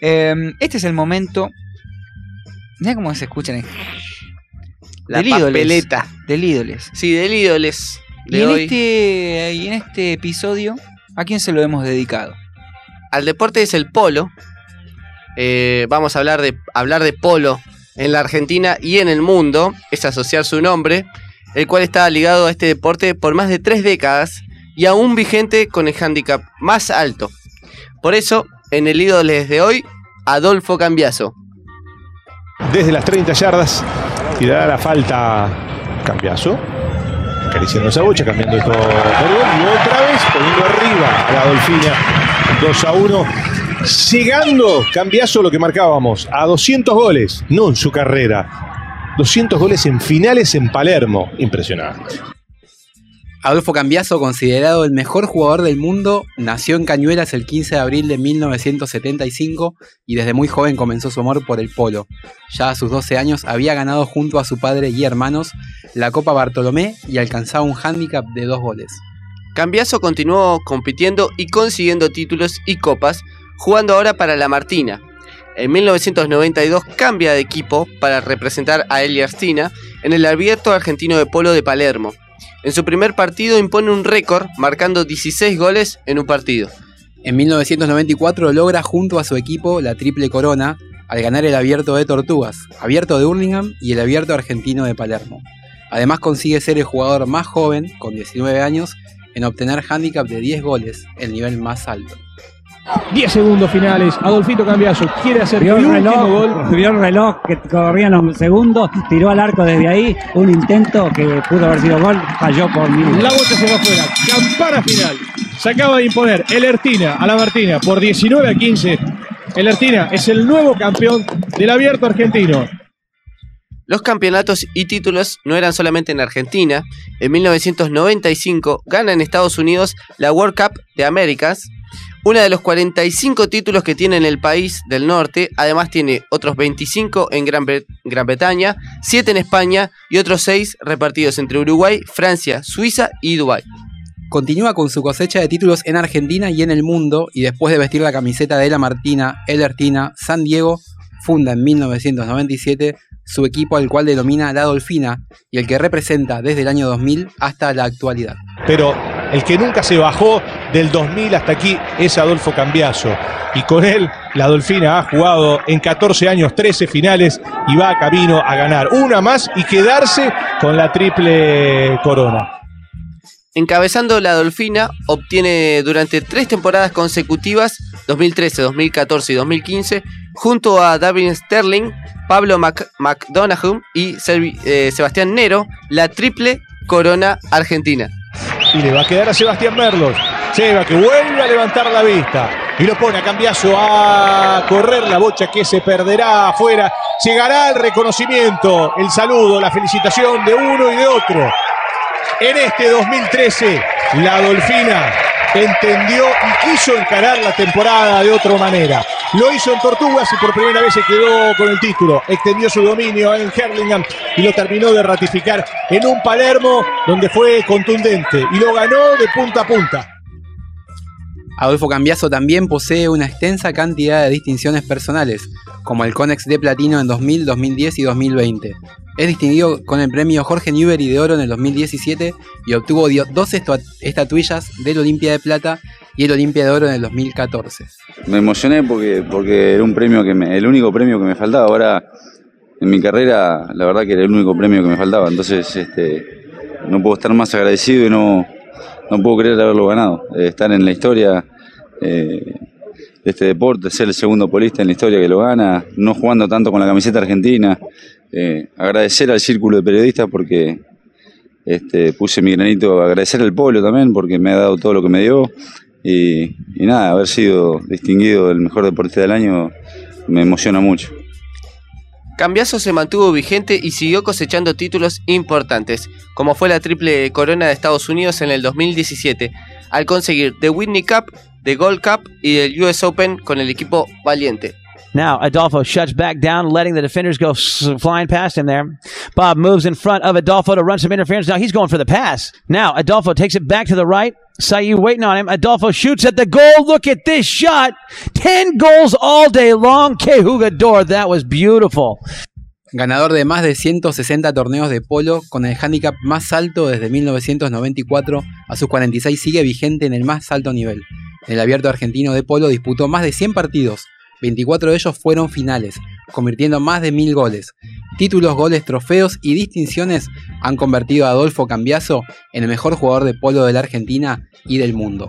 Em, este es el momento. Mira cómo se escuchan. en- La Del ídoles. papeleta. Del ídoles. Sí, del ídoles Y en, hoy. este, y en este episodio, ¿a quién se lo hemos dedicado? Al deporte es el polo. Eh, vamos a hablar de, hablar de polo en la Argentina y en el mundo. Es asociar su nombre, el cual está ligado a este deporte por más de tres décadas y aún vigente con el handicap más alto. Por eso, en el ídoles de hoy, Adolfo Cambiaso. desde las 30 yardas tirará la falta Cambiaso. Acariciando esa bocha, cambiando esto. Y otra vez poniendo arriba a la Dolfina 2 a 1. Llegando Cambiaso lo que marcábamos, a 200 goles, no en su carrera. 200 goles en finales en Palermo. Impresionante. Adolfo Cambiaso, considerado el mejor jugador del mundo, nació en Cañuelas el 15 de abril de 1975 y desde muy joven comenzó su amor por el polo. Ya a sus 12 años había ganado junto a su padre y hermanos la Copa Bartolomé y alcanzaba un hándicap de dos goles. Cambiaso continuó compitiendo y consiguiendo títulos y copas, jugando ahora para la Martina. En 1992 cambia de equipo para representar a Elia Arstina en el Abierto Argentino de Polo de Palermo. En su primer partido impone un récord, marcando 16 goles en un partido. En 1994 logra junto a su equipo la triple corona al ganar el abierto de Tortugas, abierto de Hurlingham y el abierto argentino de Palermo. Además consigue ser el jugador más joven, con 19 años, en obtener handicap de 10 goles, el nivel más alto. 10 segundos finales. Adolfito Cambiaso quiere hacer Vio el el último reloj, gol. vio el reloj que corrían los segundos, tiró al arco desde ahí, un intento que pudo haber sido gol, falló por minutos. La bocha se va afuera. Campana final. Se acaba de imponer el Ertina a la Martina por 19 a 15. El Ertina es el nuevo campeón del abierto argentino. Los campeonatos y títulos no eran solamente en Argentina. En 1995 gana en Estados Unidos la World Cup de Américas, una de los 45 títulos que tiene en el país del norte. Además tiene otros 25 en Gran, Bre- Gran Bretaña, 7 en España y otros 6 repartidos entre Uruguay, Francia, Suiza y Dubái. Continúa con su cosecha de títulos en Argentina y en el mundo y después de vestir la camiseta de La Martina, El Ertina, San Diego, funda en 1997 su equipo al cual denomina La Dolfina y el que representa desde el año 2000 hasta la actualidad. Pero el que nunca se bajó del 2000 hasta aquí es Adolfo Cambiaso. Y con él, la Dolfina ha jugado en 14 años 13 finales y va camino a ganar una más y quedarse con la triple corona. Encabezando la Dolfina, obtiene durante tres temporadas consecutivas, 2013, 2014 y 2015, junto a David Sterling, Pablo Mac- McDonough y eh, Sebastián Nero, la triple corona argentina. Y le va a quedar a Sebastián Merlos. Seba que vuelve a levantar la vista. Y lo pone a Cambiaso a correr la bocha que se perderá afuera. Llegará el reconocimiento, el saludo, la felicitación de uno y de otro. En este 2013, la Dolfina entendió y quiso encarar la temporada de otra manera. Lo hizo en Tortugas y por primera vez se quedó con el título. Extendió su dominio en Herlingham y lo terminó de ratificar en un Palermo donde fue contundente y lo ganó de punta a punta. Adolfo Cambiaso también posee una extensa cantidad de distinciones personales, como el Conex de Platino en 2000, 2010 y 2020. Es distinguido con el premio Jorge Newbery de Oro en el 2017 y obtuvo dos estatuillas del Olimpia de Plata y el Olimpia de Oro en el 2014. Me emocioné porque, porque era un premio que me, el único premio que me faltaba. Ahora, en mi carrera, la verdad que era el único premio que me faltaba. Entonces, este, no puedo estar más agradecido y no, no puedo creer haberlo ganado. Eh, estar en la historia eh, de este deporte, ser el segundo polista en la historia que lo gana, no jugando tanto con la camiseta argentina. Eh, agradecer al círculo de periodistas porque este, puse mi granito, agradecer al pueblo también porque me ha dado todo lo que me dio. Y, nada, haber sido distinguido el mejor deportista del año me emociona mucho. Cambiaso se mantuvo vigente y siguió cosechando títulos importantes, como fue la triple corona de Estados Unidos en el 2017, al conseguir The Whitney Cup, The Gold Cup y el US Open con el equipo Valiente. Now, Adolfo shuts back down, letting the defenders go flying past him there. Bob moves in front of Adolfo to run some interference. Now he's going for the pass. Now, Adolfo takes it back to the right. Sayu waiting on him. Adolfo shoots at the goal. Look at this shot. 10 goals all day long. Que jugador. That was beautiful. Ganador de más de 160 torneos de polo, con el handicap más alto desde 1994 a sus 46 sigue vigente en el más alto nivel. En el abierto argentino de polo disputó más de 100 partidos, 24 de ellos fueron finales, convirtiendo más de 1000 goles. Títulos, goles, trofeos y distinciones han convertido a Adolfo Cambiaso en el mejor jugador de polo de la Argentina y del mundo.